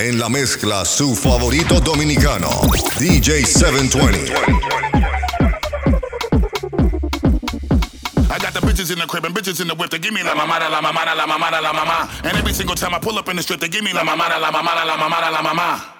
En la mezcla, su favorito dominicano, DJ 720. I got the bitches in the crib and bitches in the whip. They give me la mamada, la mamada, la mamada, la mama. And every single time I pull up in the strip, they give me la mamada, la mamada, la mamada, la mama.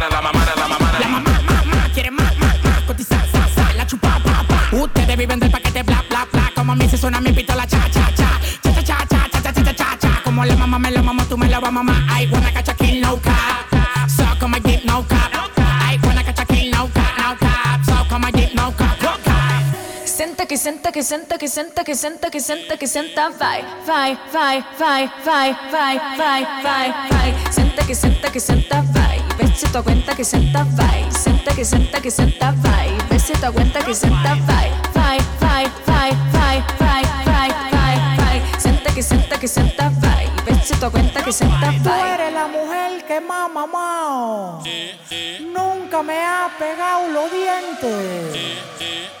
Ustedes viven del paquete, bla, bla, bla. Como a mí se suena mi pistola, cha, cha, cha. Cha, cha, cha, cha, cha, cha, cha, cha, cha, cha. Como la mamá me lo mamo, tú me lo vas a mamar. I wanna catch a king, no cap. So come and get no cap. Que senta que senta que senta que senta que senta que senta vai vai vai vai vai vai vai vai vai senta que senta que senta vai vê se tu cuenta que senta vai senta que senta que senta vai vê se tu cuenta que senta vai vai vai vai vai vai vai vai vai senta que senta que senta vai vê se tu cuenta que senta Tú vai eres la mujer que más mamado. Nunca me ha pegado los dientes.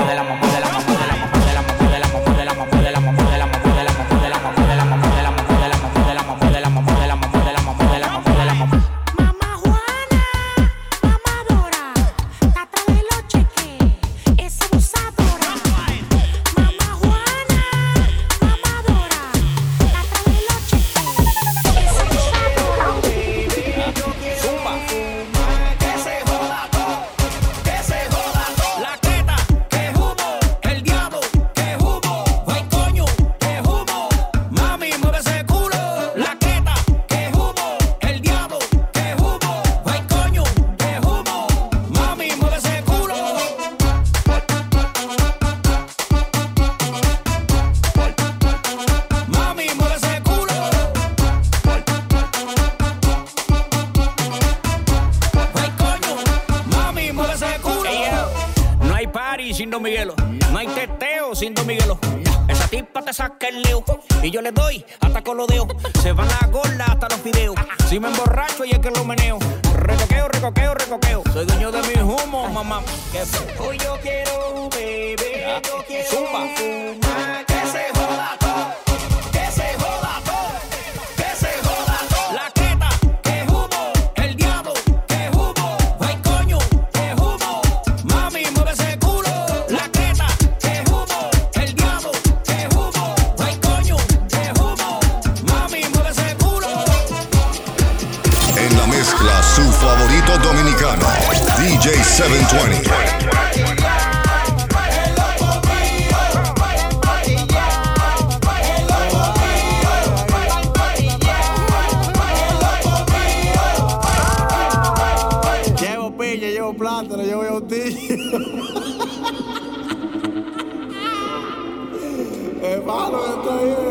DJ 720. plátano, yo veo. Hermano, está bien.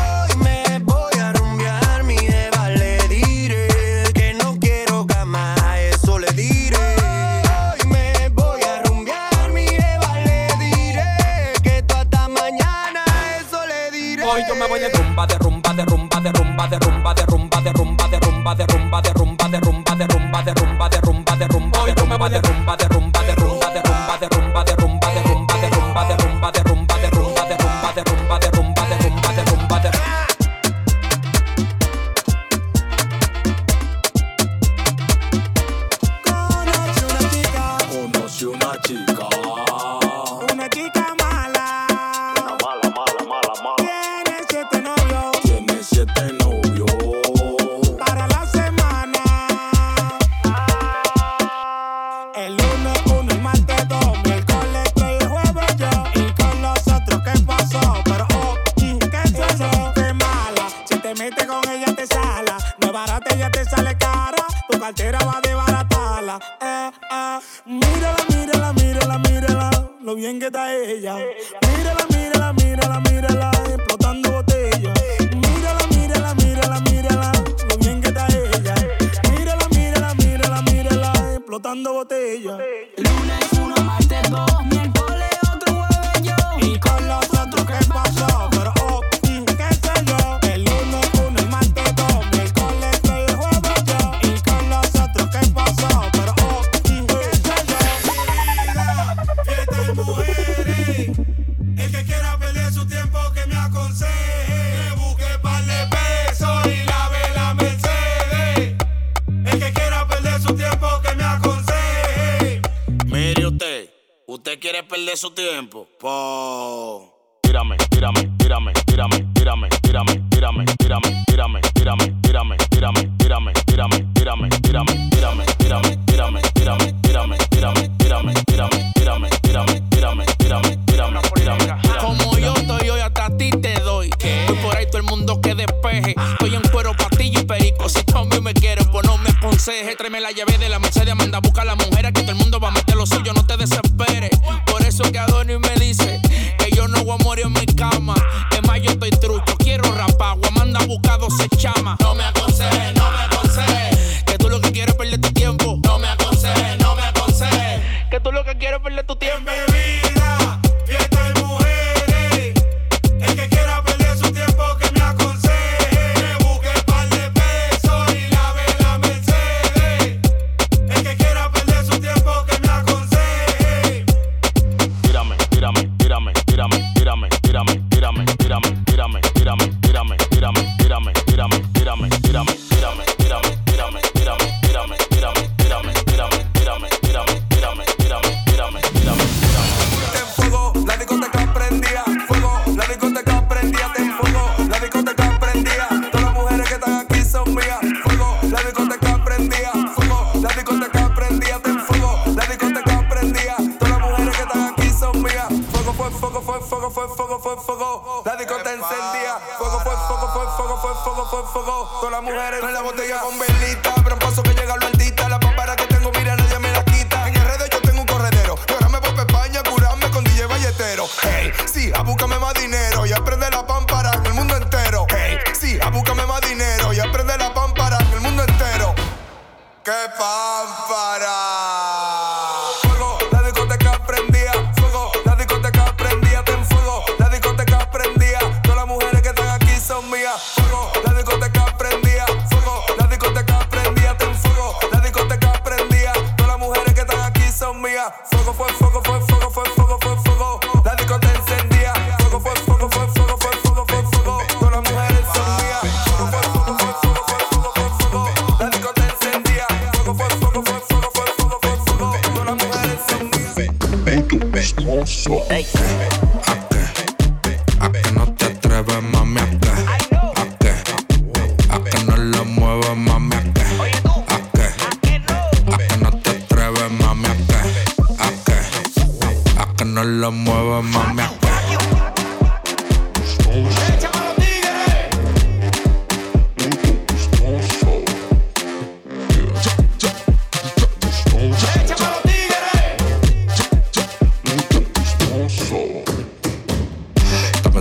derrumba, derrumba de su tiempo. Por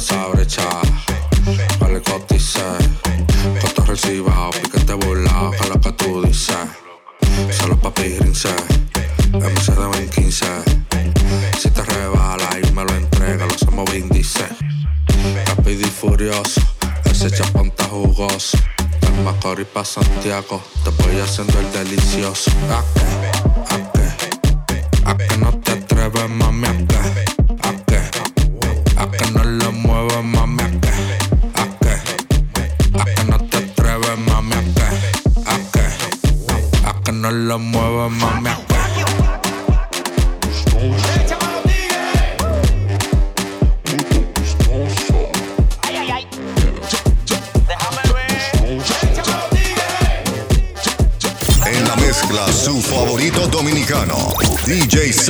me sabré echar. Vale, cotice. Cotos recibao, piquete volado, a lo que tú dices. Solo papi grince, MC de 2015. Si te rebala y me lo entrega, lo hacemos vindice. Rápido y furioso, ese chapón está jugoso. Del Macorís pa' Santiago, te voy haciendo el delicioso. ¿A que, ¿A que? ¿A que no te atreves, mami? a...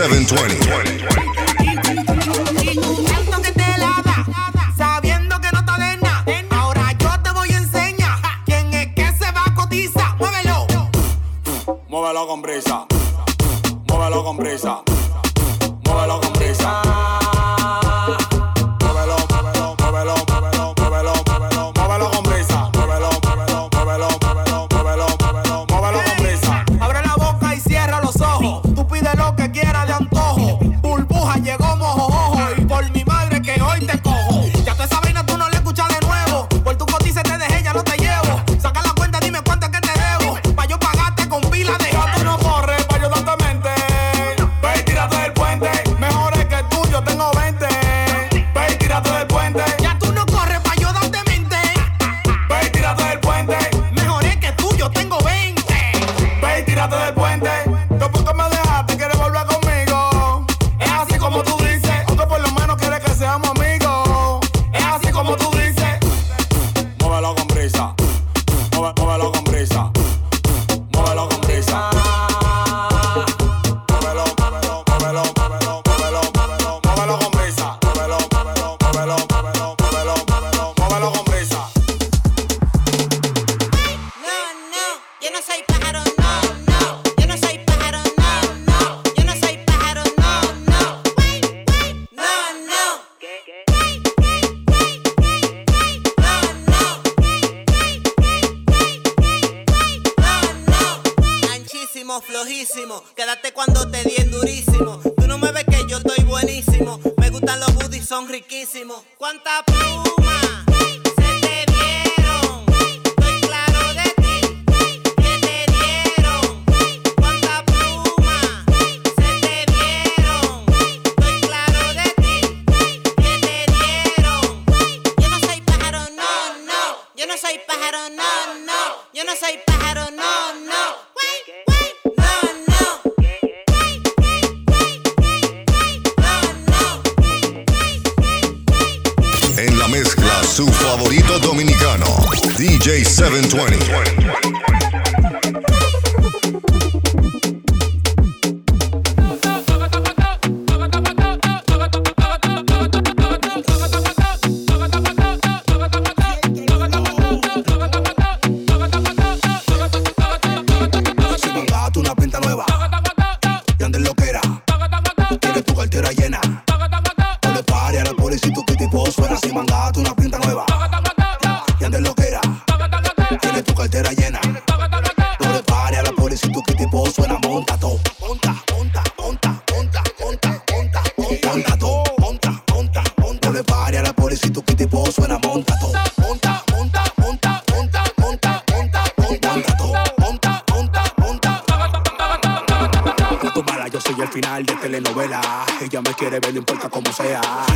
720. 20. 20, ella me quiere ver, no importa cómo sea.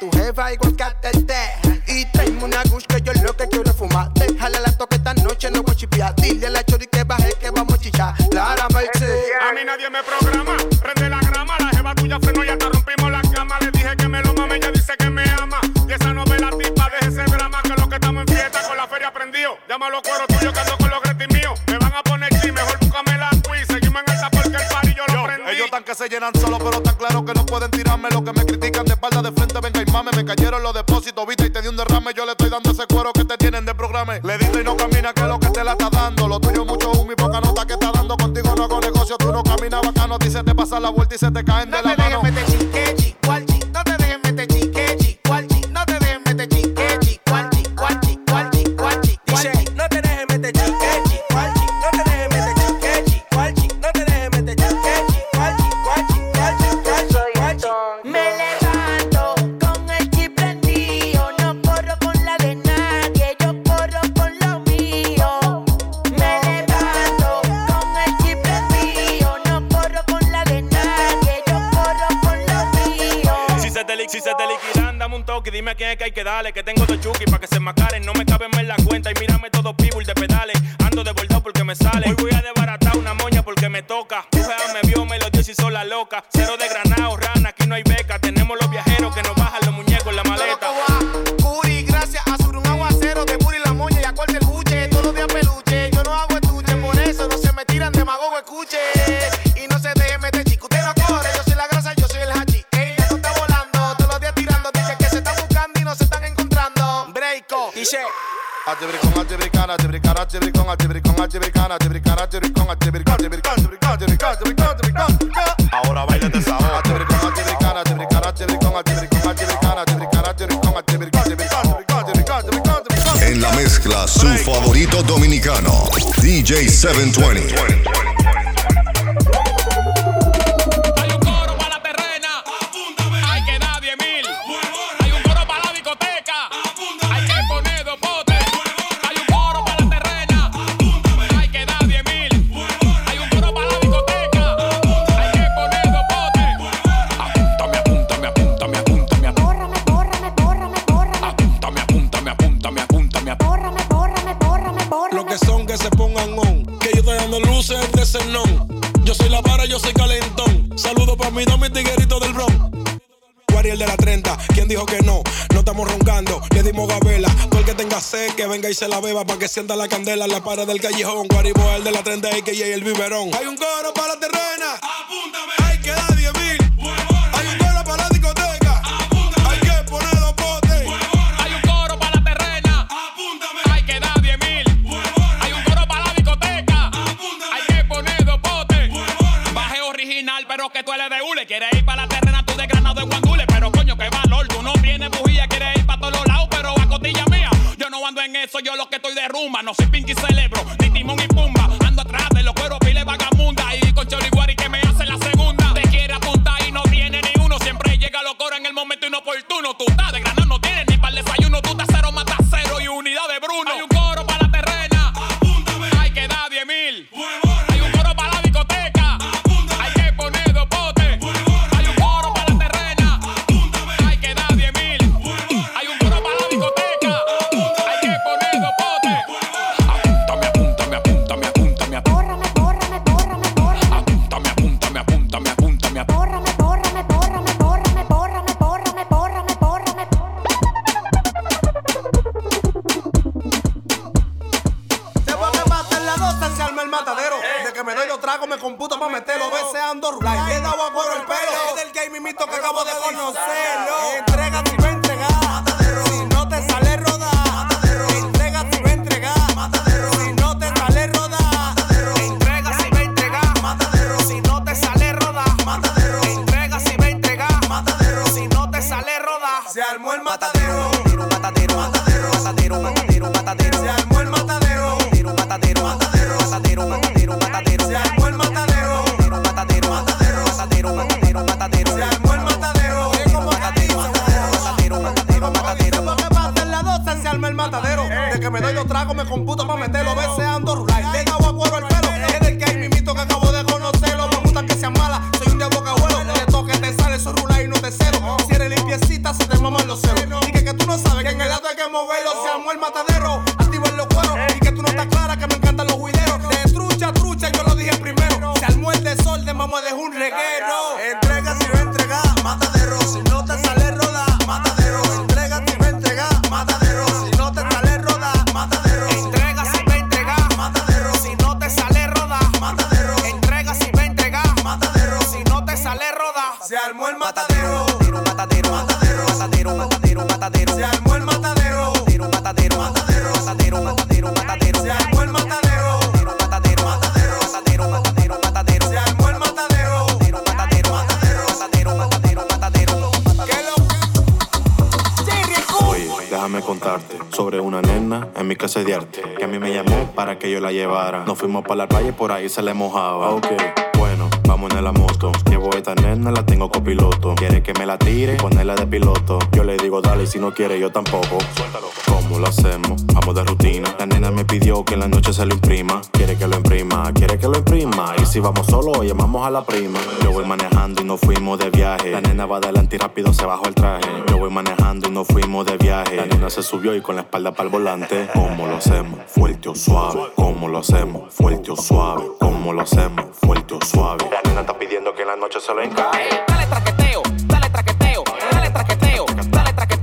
tu reva igual que said that. un toque, y dime a quién es que hay que darle. Que tengo dos chuki para que se macaren, no me caben en la cuenta. Y mírame todos people de pedales, ando de bordado porque me sale. Hoy voy a desbaratar una moña porque me toca. Tu me vio, me lo dio y hizo loca. Cero de granado, Ahora baila de esa En la mezcla, su favorito dominicano, DJ 720. Orlando, le dimos gabela. Todo el que tenga sed, que venga y se la beba. Pa' que sienta la candela en la pared del callejón. Guaribo, el de la 30 que y el biberón. Hay un coro para la terrena. eso yo lo que estoy de rumba. No soy pinky celebro, Se armó el mata yo la llevara. Nos fuimos para la playa y por ahí se le mojaba. Ok, bueno, vamos en la moto. Llevo esta nena, la tengo copiloto. Quiere que me la tire, ponerla de piloto. Yo le digo, dale, si no quiere, yo tampoco. Suéltalo lo hacemos vamos de rutina. La nena me pidió que en la noche se lo imprima. Quiere que lo imprima, quiere que lo imprima. Y si vamos solo, llamamos a la prima. Yo voy manejando y nos fuimos de viaje. La nena va adelante y rápido se bajó el traje. Yo voy manejando y nos fuimos de viaje. La nena se subió y con la espalda para el volante. ¿Cómo lo hacemos? Fuerte o suave. ¿Cómo lo hacemos? Fuerte o suave. ¿Cómo lo hacemos? Fuerte o suave. La nena está pidiendo que en la noche se lo encaje. Dale traqueteo, dale traqueteo, dale traqueteo, dale traqueteo.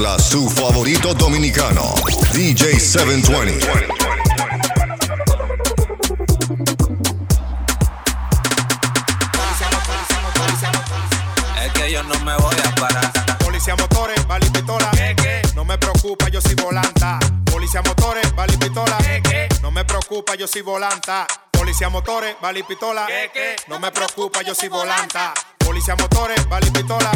En la mezcla, su favorito dominicano, DJ 720. Es que yo no me voy a parar. Policía motores, y pistola. No me preocupa, yo soy volanta. Policía motores, y pistola. No me preocupa, yo soy volanta. Policía motores, bala y pistola. No me preocupa, yo soy volanta. Policía motores, bala y pistola.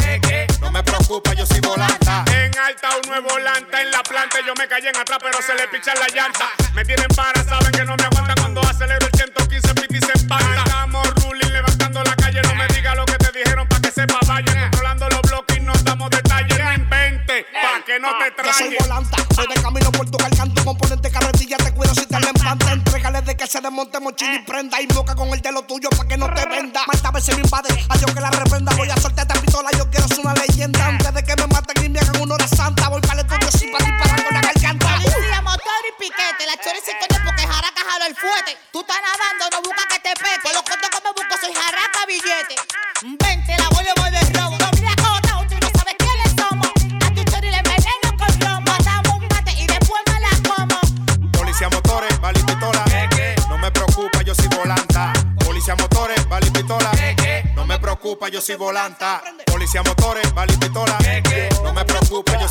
No me preocupa, yo soy volanta. En alta un nuevo volante en la planta. Yo me callé en atrás, pero se le pichan la llanta. Me tienen para, saben que no me aguantan cuando acelero el 115 piti se empata. Estamos ruling, levantando la calle. No me diga lo que te dijeron pa' que sepa. Vaya controlando los bloques y no damos detalles. No invente, pa' que no te Yo soy volanta, voy de camino por tu garganta, se desmonte mochila y prenda y boca con el de lo tuyo pa' que no te venda. Malta veces me invade, a yo que la reprenda, voy a soltar esta pistola, yo quiero ser una leyenda. Antes de que me maten y me hagan una hora santa, voy para el estudio sin para disparar con la garganta. Policía, motor y piquete. La chori sin coño porque jaraca jalo el fuete. Tú estás nadando, no buscas que te pete. Los cortos que me busco soy jaraca billete. Preocupa, yo soy volanta. Policía motores, y pistola. No me preocupa, yo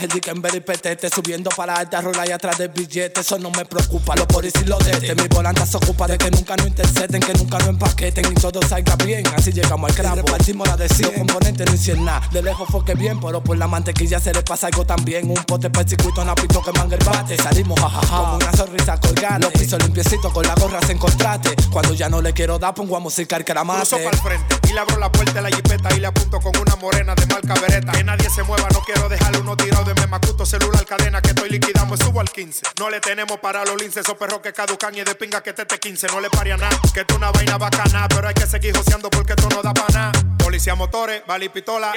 Y que en de petete Subiendo para alta rola y atrás del billete. Eso no me preocupa, los policías lo de Mi volanta se ocupa de que nunca no intercepten Que nunca no empaqueten y todo salga bien. Así llegamos al cravo, repartimos la de 100 Los componentes no hicieron nada, de lejos fue que bien Pero por la mantequilla se le pasa algo también. Un pote para el circuito, una pito que manga el bate. Salimos jajaja, con una sonrisa colgante Los pisos limpiecitos con la gorra sin contraste. Cuando ya no le quiero dar, pongo a musicar que la mate. Para el frente y le abro la puerta de la jipeta y le apunto con una morena de marca vereta. Que nadie se mueva, no quiero dejarle uno tirado de memacuto, celular, cadena que estoy liquidando. Me subo al 15. No le tenemos para los linces, esos perros que caducan y de pinga que te 15. No le paria nada, que esto es una vaina bacana, pero hay que seguir joseando porque esto no da para nada. Policía motores, bala y pistola.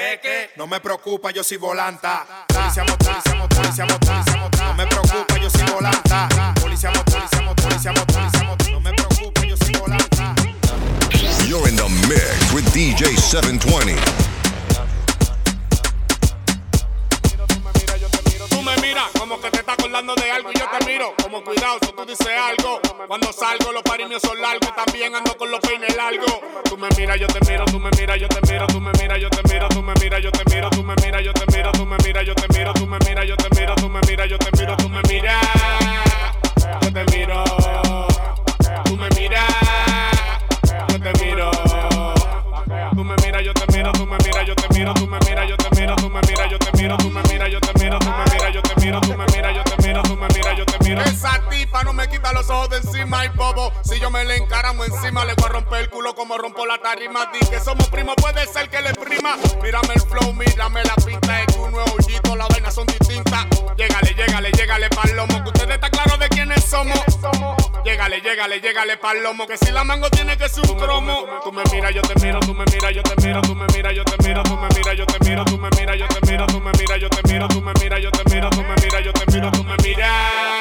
No me preocupa, yo soy volanta. Policía motores, policía motores, no me preocupa, yo soy volanta. Policía motores, policía motores, no me preocupa, yo soy volanta. You're in the mix with DJ 720. Me miras como que te estás acordando de algo y yo te miro. Como cuidado si tú dices algo. Cuando salgo los parimios son largos. También ando con los peines largos. Tú me miras, yo te miro, tú me miras, yo te miro, tú me miras, yo te miro, tú me miras, yo te miro, tú me miras, yo te miro, tú me miras, yo te miro, tú me miras, yo te miro, tú me miras, yo te miro, tú me miras. Yo te miro. Tú me miras. Yo te miro. Tú me miras, yo te miro, tú me miras, yo te miro, tú me miras, yo te miro, tú me miras, yo te miro, tú me miras, yo te miro, tú me miras, yo te miro, tú me miras, yo te miro, tú me miras, yo te miro. Esa tipa no me quita los ojos de encima y bobo. Si yo me le encaramo encima, le voy a romper el culo como rompo la tarima. Di que somos primos, puede ser que le prima. Mírame el flow, mírame la pinta de que uno es hoyito, las vainas son distintas. Llégale, llégale, llégale pa'l lomo, que ustedes están claros de quiénes somos. Llégale, llégale, llégale pa'l lomo, que si la mango tiene que ser un cromo. Tú me miras, yo te miro, tú me miras, yo te miro, tú me miras, yo te miro, tú me miras, yo te miro, tú me miras, yo te miro, tú me miras, yo te miro, tú me miras, yo te miro, tú me miras, yo te miro, tú me miras.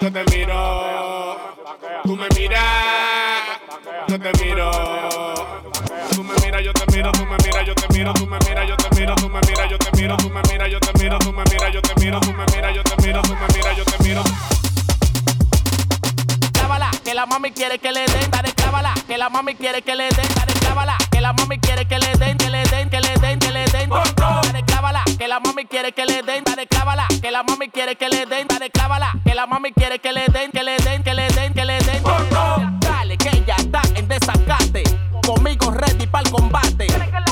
Yo te miro, tú me miras, yo te miro. Tú me miras, yo te miro, tú me miras, yo te miro, tú me miras, yo te miro, tú me miras, yo te miro, tú me miras, yo te miro, tú me miras, yo te miro, tú me miras, yo te miro, tú me miras, yo te miro. Que la mami quiere que le den, dale clávala, que la mami quiere que le den, dale clávala, que la mami quiere que le den, que le den, que le den, que le den, dale clávala, que la mami quiere que le den, dale clávala, que la mami quiere que le den, dale clávala, que la mami quiere que le den, que le den, que le den, que le den, dale que ella está en desacate, conmigo ready para el combate,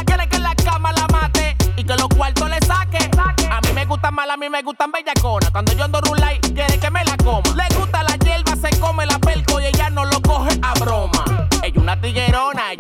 quiere que la cama la mate y que los cuartos le saque, a mí me gustan mal, a mí me gustan bellaconas, cuando yo ando rulay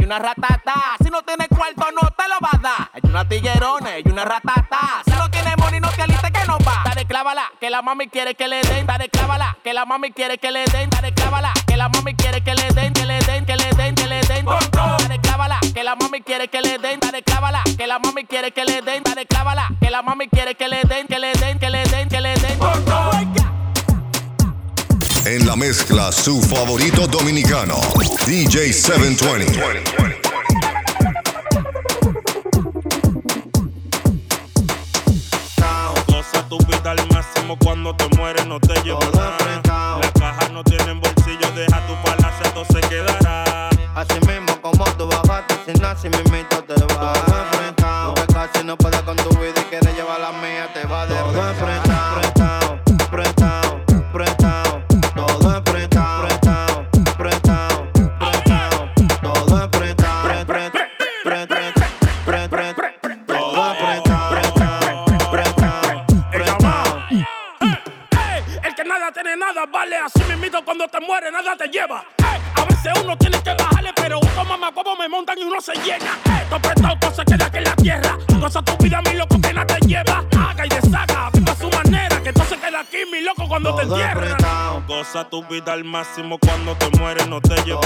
y una ratata. Si no tienes cuarto, no te lo vas a dar. Hay una tiguerona y una ratata. Si no tiene money, no te aliste que no va. Dale clávala, que la mami quiere que le den. Dale clávala, que la mami quiere que le den. Dale clávala, que la mami quiere que le den, que le den, que le den, que le den. Dale clávala, que la mami quiere que le den. Dale clávala, que la mami quiere que le den. Dale clávala, que la mami quiere que le den, que le den, que le den. En la mezcla, su favorito dominicano, DJ 720. cuando te mueres no te llevo vida al máximo. Cuando te mueres, no te llevo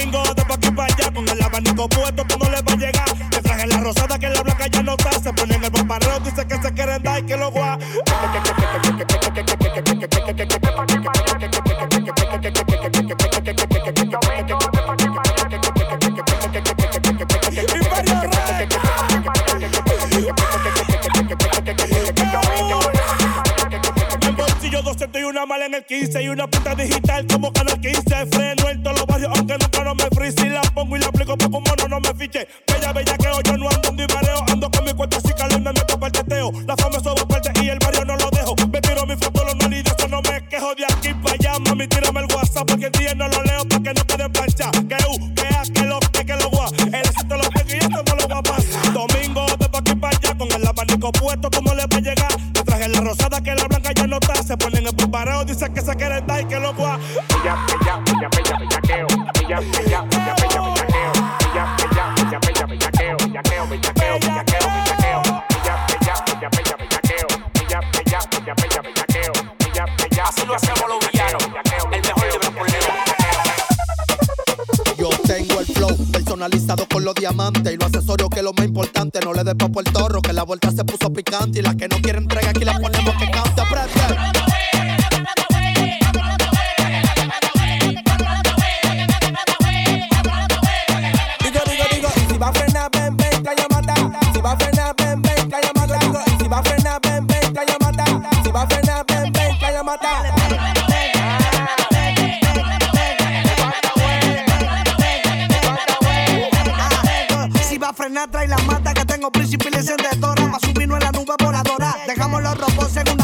domingo de pa' aquí pa' allá con el abanico puesto que no le va a llegar. Que traje la rosada que la blanca ya no está. Se ponen el paparrón, dice que se quieren dar y que lo guá. en el 15 y una puta digital como Canal 15 frente weekend. Si va a frenar, trae la mata que tengo príncipe y de tora. Pa' subirnos en la nube voladora. Dejamos los robos según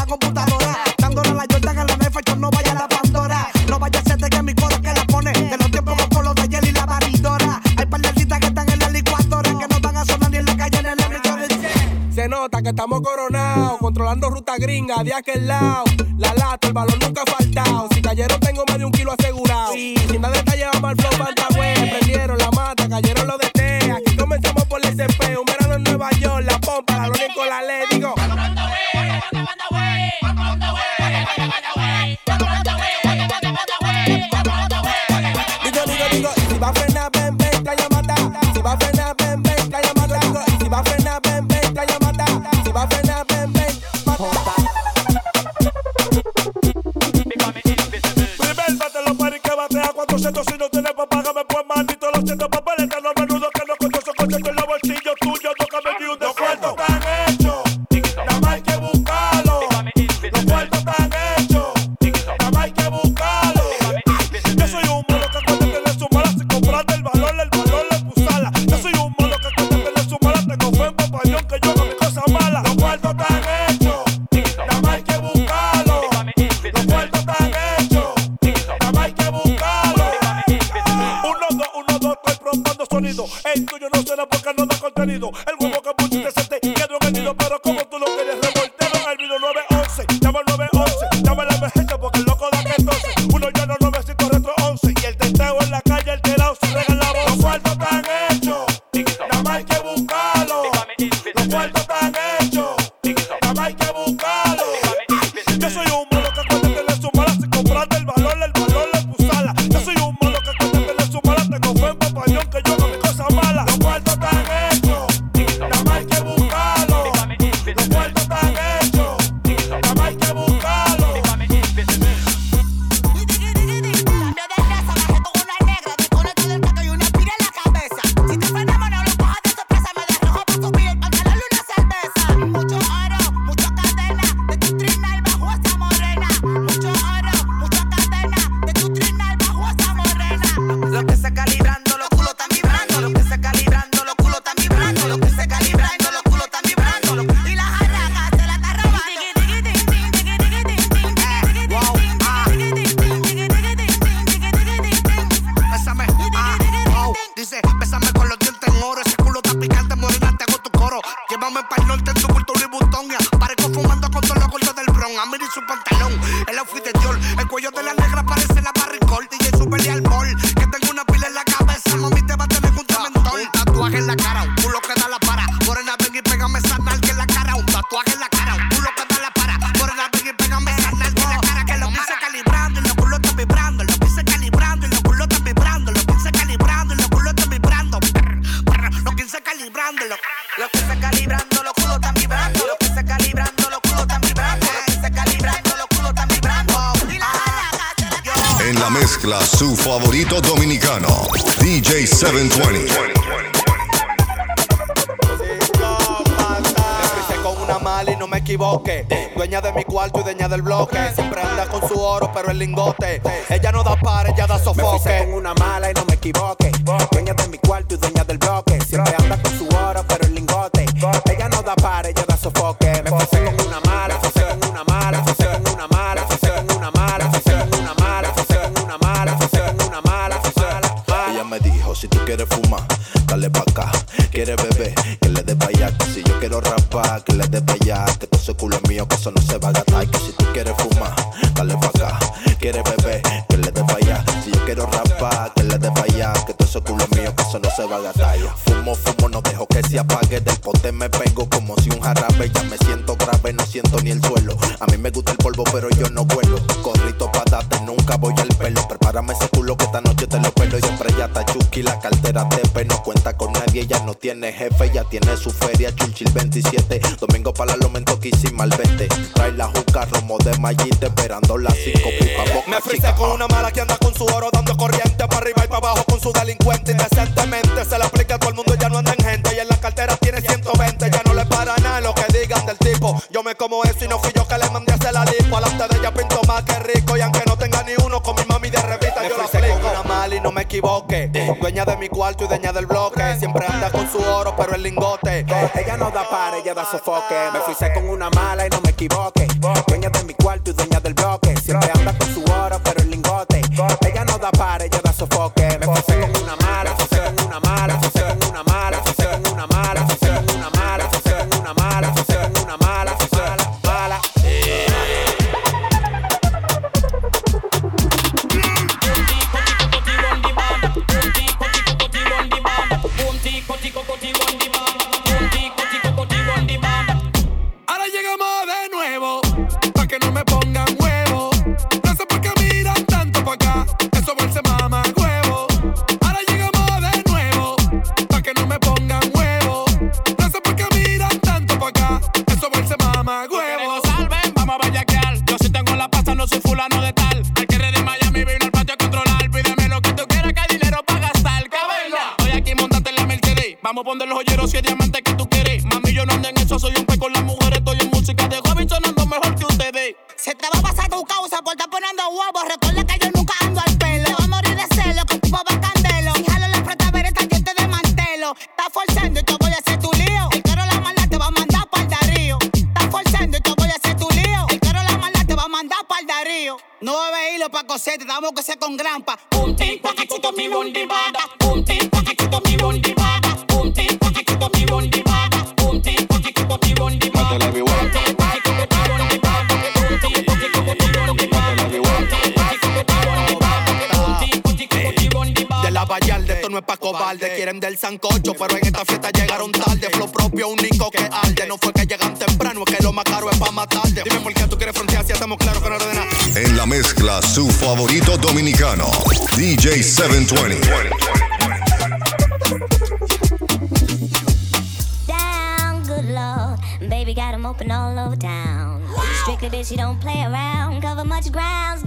que estamos coronados. Controlando ruta gringa de aquel lado. La lata, el balón nunca ha faltado. Si cayeron, tengo más de un kilo asegurado. Sí. Sin nada detallado, mal flow, su favorito dominicano, DJ 720. con una mala Y no me equivoque, dueña de mi cuarto y dueña del bloque. Siempre anda con su oro, pero el lingote. Ella no da par, ella da sofoque. Me con una mala y no me equivoque, dueña de mi cuarto y dueña del bloque. Siempre anda con su oro, pero el lingote. Ella no se va a gastar. Y que si tú quieres fumar, dale pa' acá. Quieres beber, que le dé pa' allá. Si yo quiero rapar, que le dé pa' allá. Que todo eso culo mío, que eso no se va a gastar. Fumo, fumo, no dejo que se apague. Del pote me pego como si un jarabe. Ya me siento grave, no siento ni el suelo. A mí me gusta el polvo, pero yo no vuelo. Corrito pa' darte, nunca voy al pelo. Prepárame ese culo que esta noche te lo pelo. Y siempre ya está chuki, la cartera te no cuenta con ella no tiene jefe, ya tiene su feria. chunchil 27, domingo para la Lomento, al 20. Trae la juca, romo de mallita, esperando las 5 pipa boca. Me frisé con ah. una mala que anda con su oro dando corriente para arriba y para abajo con su delincuente. Indecentemente se le aplica a todo el mundo, ya no anda en gente. Y en la cartera tiene 120, ya no le para nada lo que digan del tipo. Yo me como eso y no fui yo que le mandé a hacer la lipo. Alante de ella pinto más que rico y aunque no tenga ni uno no me equivoque. Dueña de mi cuarto y dueña del bloque. Siempre anda con su oro, pero el lingote. Ella no da par, ella da sofoque. Me fui con una mala y no me equivoque. Dueña de mi cuarto y dueña del bloque. Siempre anda con te damos que sea con grampa. Un tin paquetito mi bundibada, un tin paquetito mi bundibada, un tin paquetito mi bundibada, un tin paquetito mi bundibada. Mátala mi guay. De la vallar, de esto no es pa' cobarde. Quieren del sancocho, pero en esta fiesta llegaron tarde. Flow propio, único favorito dominicano, DJ 720. Baby got him open all over town. Strictly bitch, you don't play around. Cover much grounds.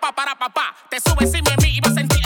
ra para papá. Te subes y me mi y vas a sentir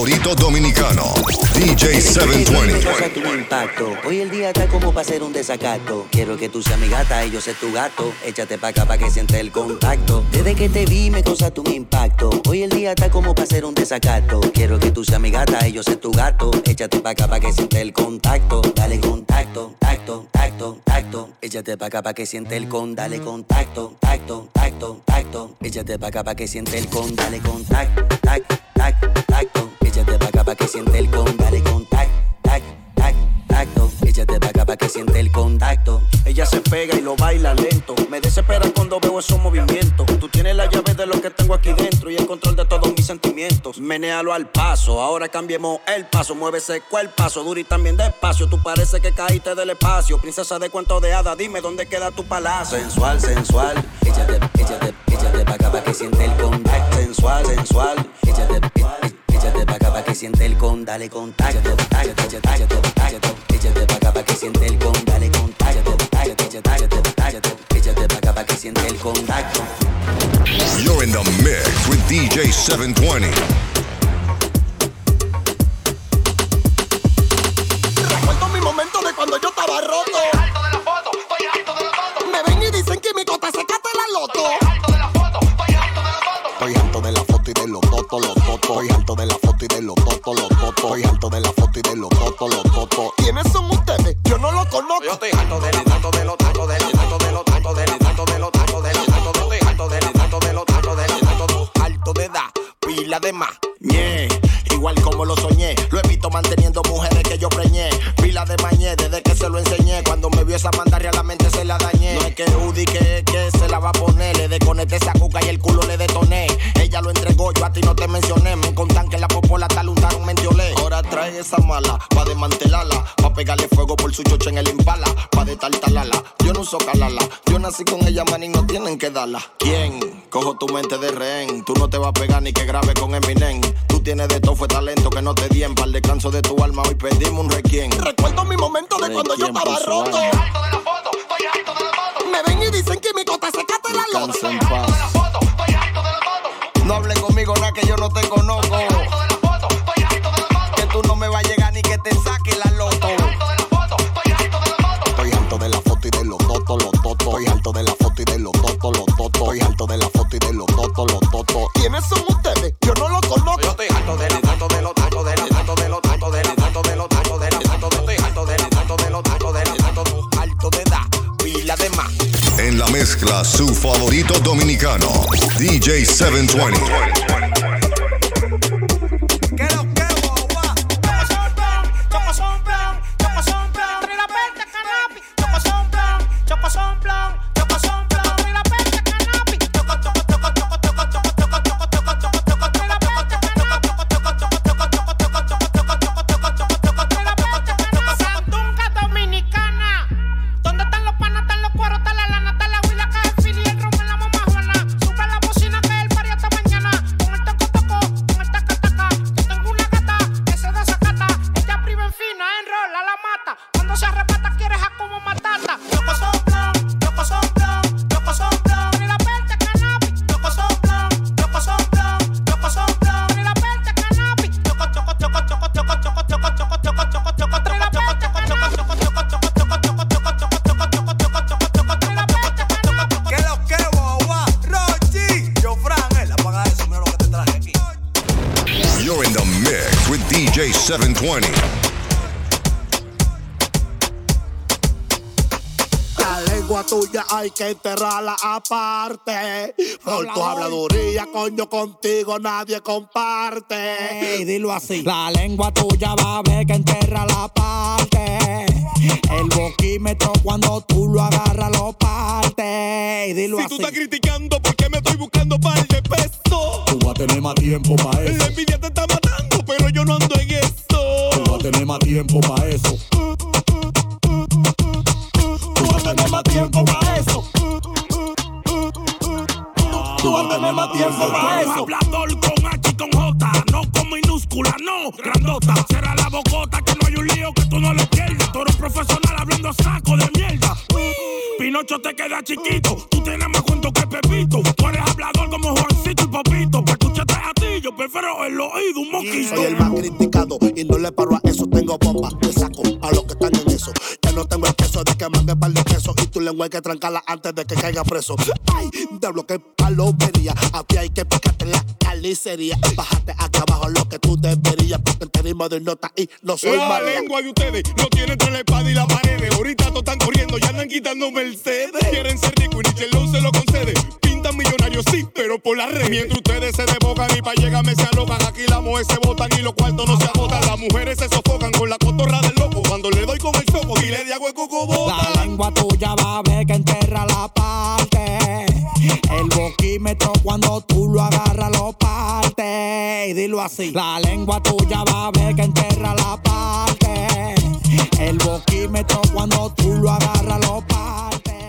favorito dominicano, DJ 720. Causa tu impacto. Hoy el día está como para hacer un desacato. Quiero que tú seas mi gata y yo sé tu gato. Échate pa' acá pa' que siente el contacto. Desde que te vi me causa tu impacto. Hoy el día está como para hacer un desacato. Quiero que tú seas mi gata y yo tu gato. Échate pa' acá pa' que siente el contacto. Dale contacto, tacto, tacto, tacto. Échate pa' acá pa' que siente el con. Dale contacto, tacto, tacto, tacto. Échate pa' acá pa' que siente el con. Dale contacto, tac, tac, tacto. Échate pa' acá pa' que siente el con. Dale contacto, tac, tac, tacto. Échate pa' acá pa' que siente el contacto. Ella se pega y lo baila lento. Me desespera cuando veo esos movimientos. Tú tienes la llave de lo que tengo aquí dentro y el control de todos mis sentimientos. Menéalo al paso, ahora cambiemos el paso. Mueve ese paso duro y también despacio. Tú parece que caíste del espacio. Princesa de cuento de hada, dime dónde queda tu palacio. Sensual, sensual. Échate, échate, échate pa' acá pa' que siente el contacto. Sensual, sensual. Siente el con. Dale contacto, tacto, échate, échate, tacto. Échate pa' pa' que siente el con. Dale contacto, tacto, échate, échate, tacto. Échate pa' pa' que siente el contacto. You're in the mix with DJ 720. Recuerdo mi momento de cuando yo estaba roto. Tu mente de rehén. Tú no te vas a pegar ni que grabe con Eminem. Tú tienes de todo, fue talento que no te di en Para el descanso de tu alma, hoy pedimos un requiem. Recuerdo mi momento de cuando yo estaba roto. Me ven y dicen que mi cota secate la loto. en paz. No hablen conmigo nada que yo no te conozco. Que tú no me vas a llegar ni que te saque la loto. Estoy harto de la foto y de los totos, los totos. Estoy harto de la foto y de los 720. Aparte. Por tu habladuría, coño, contigo nadie comparte. Ey, dilo así. La lengua tuya va a ver que enterra la parte. El boquímetro cuando tú lo agarras lo parte. Ey, dilo Si así. tú estás criticando, ¿por qué me estoy buscando par de peso? Tú vas a tener más tiempo para La envidia te está matando, pero yo no ando en eso. Tú vas a tener más tiempo para eso. Tú tiempo para eso. Hablador con H y con J, no con minúscula, no, grandota. Cierra la bocota que no hay un lío que tú no lo pierdas. Tú eres profesional hablando saco de mierda. Pinocho te queda chiquito, tú tienes más cuento que Pepito. Tú eres hablador como Juancito y Popito. Escucharte a ti, yo prefiero el oído un moquito. Soy el más criticado y no le paro a eso. Tengo lengua hay que trancarla antes de que caiga preso. Ay, diablo que palomería. A ti hay que picarte la carnicería. Bájate acá abajo lo que tú deberías. Porque te ritmo de nota y no soy La María. lengua de ustedes no tiene entre la espada y la pared. Ahorita todos están corriendo, ya andan quitando Mercedes. Quieren ser ricos y Nichelón se lo concede. Pintan millonarios, sí, pero por la red. Mientras ustedes se desbocan y pa' llegarme se alocan. Aquí las mujeres se botan y los cuartos no se agotan. Las mujeres se sofocan con la cotorra del loco. Cuando le doy con el La lengua tuya va a ver que enterra la parte. El boquímetro cuando tú lo agarras lo parte. Y dilo así. La lengua tuya va a ver que enterra la parte. El boquímetro cuando tú lo agarras lo parte.